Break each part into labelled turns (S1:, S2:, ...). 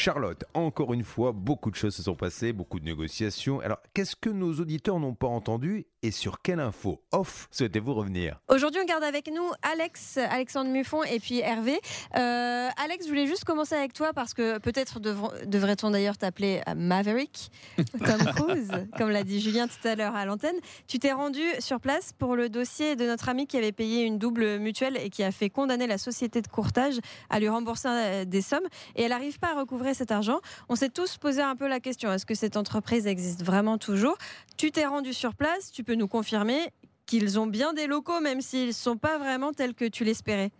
S1: Charlotte, encore une fois, beaucoup de choses se sont passées, beaucoup de négociations. Alors, qu'est-ce que nos auditeurs n'ont pas entendu et sur quelle info off souhaitez-vous revenir?
S2: Aujourd'hui, on garde avec nous Alex, Alexandre Muffon et puis Hervé. Euh, Alex, je voulais juste commencer avec toi parce que peut-être devrait-on d'ailleurs t'appeler Maverick, comme Cruise, comme l'a dit Julien tout à l'heure à l'antenne. Tu t'es rendu sur place pour le dossier de notre ami qui avait payé une double mutuelle et qui a fait condamner la société de courtage à lui rembourser euh, des sommes et elle n'arrive pas à cet argent. On s'est tous posé un peu la question est-ce que cette entreprise existe vraiment toujours? Tu t'es rendu sur place, tu peux nous confirmer qu'ils ont bien des locaux, même s'ils ne sont pas vraiment tels que tu l'espérais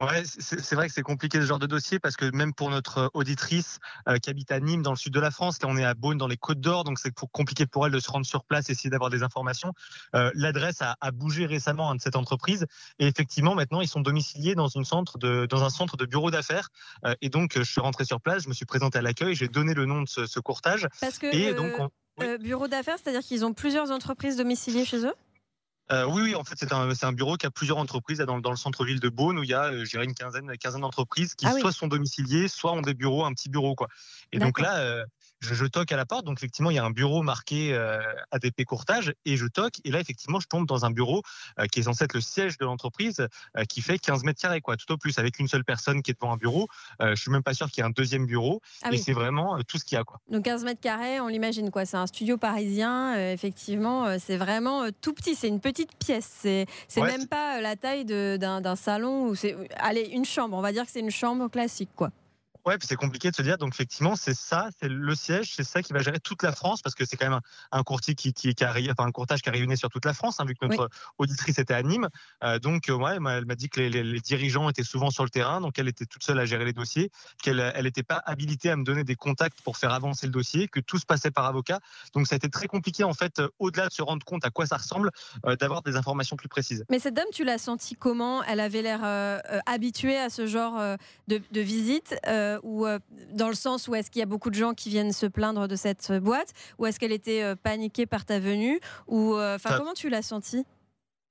S3: Ouais, c'est vrai que c'est compliqué ce genre de dossier parce que même pour notre euh, auditrice euh, qui habite à Nîmes dans le sud de la France, là on est à Beaune dans les Côtes d'Or, donc c'est compliqué pour elle de se rendre sur place, essayer d'avoir des informations. Euh, l'adresse a, bougé récemment hein, de cette entreprise et effectivement maintenant ils sont domiciliés dans, une centre de, dans un centre de bureau d'affaires et donc je suis rentré sur place, je me suis présenté à l'accueil, j'ai donné le nom de ce, courtage.
S2: Parce que et donc bureau d'affaires, c'est-à-dire qu'ils ont plusieurs entreprises domiciliées chez eux?
S3: Euh, oui, oui, en fait, c'est un, un, bureau qui a plusieurs entreprises dans, dans le centre-ville de Beaune où il y a, euh, une quinzaine, quinzaine d'entreprises qui ah soit sont domiciliées, soit ont des bureaux, un petit bureau, quoi. Et donc là, euh, je, toque à la porte. Donc, effectivement, il y a un bureau marqué euh, ADP Courtage et je toque. Et là, effectivement, je tombe dans un bureau qui est censé être le siège de l'entreprise qui fait 15 mètres carrés, quoi, tout au plus, avec une seule personne qui est devant un bureau. je suis même pas sûr qu'il y ait un deuxième bureau. Ah et c'est vraiment tout ce qu'il y a, quoi.
S2: Donc, 15 mètres carrés, on l'imagine, quoi. C'est un studio parisien. effectivement, c'est vraiment tout petit. C'est une petite pièce. C'est même pas la taille d'un salon c'est, allez, une chambre. On va dire que c'est une chambre classique, quoi.
S3: Ouais, puis c'est compliqué de se dire. Donc effectivement, c'est ça, c'est le siège, c'est ça qui va gérer toute la France parce que c'est quand même un, courtier qui, qui, qui arrive, enfin un courtage qui a rayonné sur toute la France, hein, vu que notre auditrice était à Nîmes. Euh, donc euh, ouais, elle m'a dit que les, dirigeants étaient souvent sur le terrain, donc elle était toute seule à gérer les dossiers, qu'elle elle n'était pas habilitée à me donner des contacts pour faire avancer le dossier, que tout se passait par avocat. Donc ça a été très compliqué en fait, euh, au-delà de se rendre compte à quoi ça ressemble, d'avoir des informations plus précises.
S2: Mais cette dame, tu l'as senti comment? Elle avait l'air habituée à ce genre de, de visite euh, ou euh, dans le sens où est-ce qu'il y a beaucoup de gens qui viennent se plaindre de cette boîte ou est-ce qu'elle était euh, paniquée par ta venue ou enfin comment tu l'as senti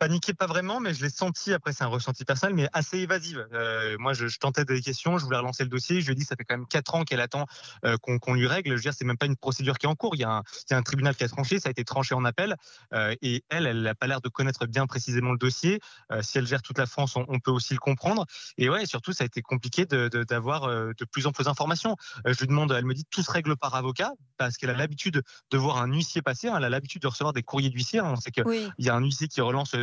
S3: Paniqué, pas vraiment, mais je l'ai senti, après c'est un ressenti personnel, mais assez évasive. Euh, moi, je, tentais des questions, je voulais relancer le dossier, je lui ai dit, ça fait quand même 4 ans qu'elle attend euh, qu'on lui règle. Je veux dire, c'est même pas une procédure qui est en cours, il y, a un, il y a un tribunal qui a tranché, ça a été tranché en appel, euh, et elle, elle n'a pas l'air de connaître bien précisément le dossier. si elle gère toute la France, on, peut aussi le comprendre. Et ouais, surtout, ça a été compliqué d'avoir de, de, plus en plus d'informations. je lui demande, elle me dit, tout se règle par avocat, parce qu'elle a l'habitude de voir un huissier passer, hein. elle a l'habitude de recevoir des courriers d'huissier. Hein. On sait qu'il y a un huissier qui relance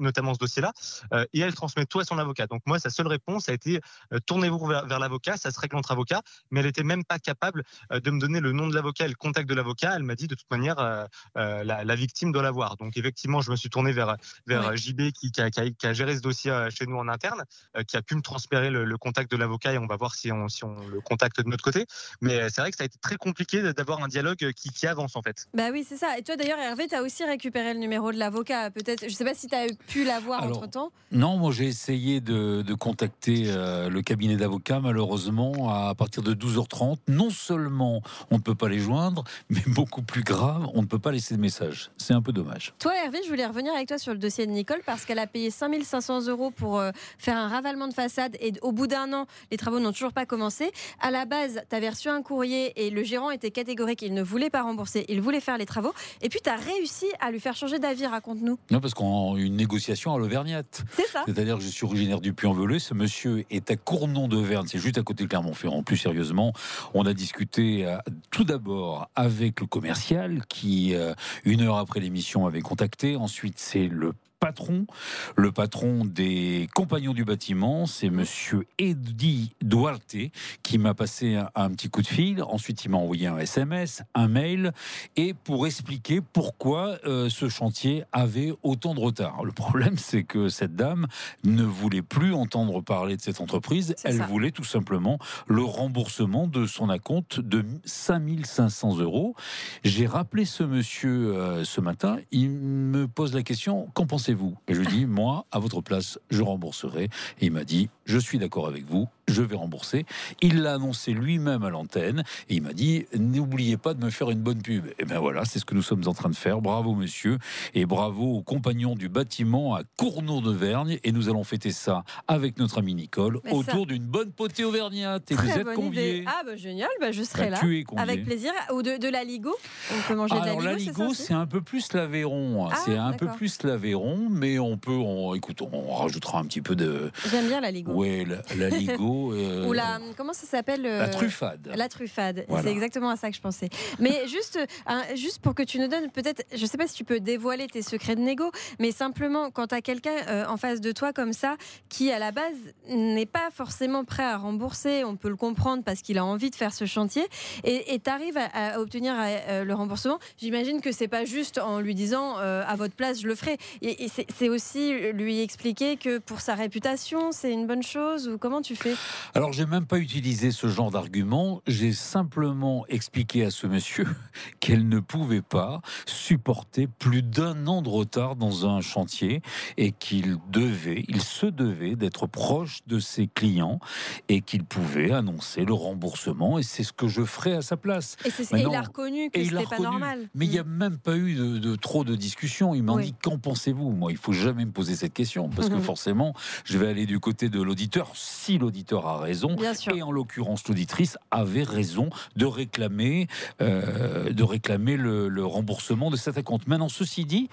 S3: notamment ce dossier-là, euh, et elle transmet tout à son avocat. Donc moi, sa seule réponse a été euh, tournez-vous vers, l'avocat, ça se règle entre avocats, mais elle n'était même pas capable euh, de me donner le nom de l'avocat et le contact de l'avocat. Elle m'a dit de toute manière, la, victime doit l'avoir. Donc effectivement, je me suis tourné vers, vers JB qui, qui, a, géré ce dossier chez nous en interne, qui a pu me transférer le, contact de l'avocat et on va voir si on, si on le contacte de notre côté. Mais c'est vrai que ça a été très compliqué d'avoir un dialogue qui, avance en fait.
S2: Bah oui, c'est ça. Et toi d'ailleurs, Hervé, tu as aussi récupéré le numéro de l'avocat. Peut-être, je sais pas si tu as pu l'avoir entre temps
S4: Non, moi j'ai essayé de, contacter euh, le cabinet d'avocats. Malheureusement, à partir de 12h30, non seulement on ne peut pas les joindre, mais beaucoup plus grave, on ne peut pas laisser de message. C'est un peu dommage.
S2: Toi, Hervé, je voulais revenir avec toi sur le dossier de Nicole parce qu'elle a payé 5500 euros pour euh, faire un ravalement de façade et au bout d'un an, les travaux n'ont toujours pas commencé. À la base, tu avais reçu un courrier et le gérant était catégorique, il ne voulait pas rembourser, il voulait faire les travaux. Et puis, tu as réussi à lui faire changer d'avis, raconte-nous.
S4: Non, parce une négociation à l'Auvergne,
S2: c'est ça.
S4: C'est-à-dire que je suis originaire du Puy-en-Velay. Ce monsieur est à Cournon-de-Verne, c'est juste à côté de Clermont-Ferrand. Plus sérieusement, on a discuté euh, tout d'abord avec le commercial qui, euh, une heure après l'émission, avait contacté. Ensuite, c'est le patron. Le patron des compagnons du bâtiment, c'est monsieur Eddie Duarte qui m'a passé un, petit coup de fil. Ensuite, il m'a envoyé un SMS, un mail, et pour expliquer pourquoi euh, ce chantier avait autant de retard. Le problème, c'est que cette dame ne voulait plus entendre parler de cette entreprise. Elle voulait tout simplement le remboursement de son acompte de 5500 euros. J'ai rappelé ce monsieur euh, ce matin. Il me pose la question qu'en pensez Et je lui dis, moi, à votre place, je rembourserai. Et il m'a dit, je suis d'accord avec vous, je vais rembourser. Il l'a annoncé lui-même à l'antenne et il m'a dit n'oubliez pas de me faire une bonne pub. Et bien voilà, c'est ce que nous sommes en train de faire. Bravo monsieur et bravo aux compagnons du bâtiment à Cournot de Vergne et nous allons fêter ça avec notre ami Nicole
S2: Mais
S4: autour d'une bonne potée auvergnate et
S2: Très
S4: vous êtes conviés.
S2: Ah bah génial, bah, je serai
S4: Bah,
S2: là.
S4: tu es.
S2: Avec plaisir. Ou de, de la Ligo. On peut manger de la
S4: Alors
S2: Ligo.
S4: la
S2: c'est
S4: Ligo, un peu plus l'Aveyron.
S2: Ah,
S4: c'est un peu plus l'Aveyron, mais on peut, on, écoute, on rajoutera un petit peu de,
S2: J'aime bien la Ligo.
S4: Ouais, la, la Ligo, euh,
S2: Ou la. Comment ça s'appelle euh,
S4: la truffade.
S2: La truffade,
S4: Voilà.
S2: c'est exactement à ça que je pensais. Mais juste, hein, juste pour que tu nous donnes peut-être, je sais pas si tu peux dévoiler tes secrets de négo, mais simplement quand tu as quelqu'un euh, en face de toi comme ça, qui à la base n'est pas forcément prêt à rembourser, on peut le comprendre parce qu'il a envie de faire ce chantier, et tu arrives à, à obtenir euh, le remboursement, j'imagine que c'est pas juste en lui disant euh, à votre place je le ferai. Et, c'est aussi lui expliquer que pour sa réputation, c'est une bonne chose, ou comment tu fais?
S4: Alors, j'ai même pas utilisé ce genre d'argument. J'ai simplement expliqué à ce monsieur qu'elle ne pouvait pas supporter plus d'un an de retard dans un chantier et qu'il devait, il se devait d'être proche de ses clients et qu'il pouvait annoncer le remboursement. Et c'est ce que je ferai à sa place.
S2: Et, et il a reconnu que c'était pas normal.
S4: Mais il n'y a
S2: Mm.
S4: même pas eu de, de trop de discussions. Il m'a
S2: Oui.
S4: dit qu'en pensez-vous? Moi, il faut jamais me poser cette question parce que
S2: Mhm.
S4: forcément, je vais aller du côté de l'auditeur si l'auditeur a raison.
S2: Bien sûr.
S4: Et en l'occurrence, l'auditrice avait raison de réclamer, euh, de réclamer le, le remboursement de cet acompte. Maintenant, ceci dit,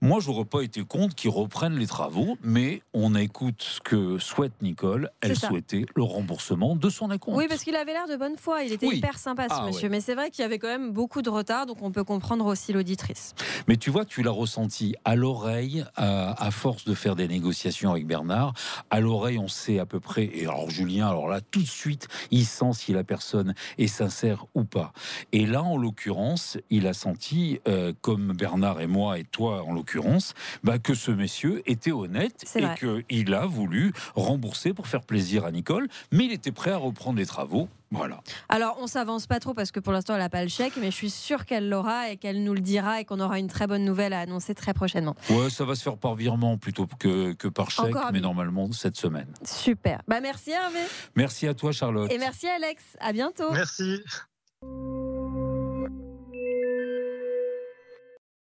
S4: moi, j'aurais pas été contre qu'ils reprennent les travaux, mais on écoute ce que souhaite Nicole. Elle souhaitait le remboursement de son acompte.
S2: Oui, parce qu'il avait l'air de bonne foi. Il était
S4: Oui.
S2: hyper sympa, ce
S4: Ah,
S2: monsieur. Mais c'est vrai qu'il y avait quand même beaucoup de retard, donc on peut comprendre aussi l'auditrice.
S4: Mais tu vois, tu l'as ressenti à l'oreille, à, à force de faire des négociations avec Bernard. À l'oreille, on sait à peu près. Et alors, Julien, alors là, tout de suite, il sent si la personne est sincère ou pas. Et là, en l'occurrence, il a senti, euh, comme Bernard et moi et toi, en l'occurrence, bah, que ce monsieur était honnête et qu'il a voulu rembourser pour faire plaisir à Nicole. Mais il était prêt à reprendre les travaux. Voilà.
S2: Alors, on s'avance pas trop parce que pour l'instant, elle n'a pas le chèque, mais je suis sûre qu'elle l'aura et qu'elle nous le dira et qu'on aura une très bonne nouvelle à annoncer très prochainement.
S4: Ouais, ça va se faire par virement plutôt que, que par chèque,
S2: Encore
S4: mais normalement cette semaine.
S2: Super. Bah, merci Hervé.
S4: Merci à toi, Charlotte.
S2: Et merci Alex. À bientôt.
S3: Merci.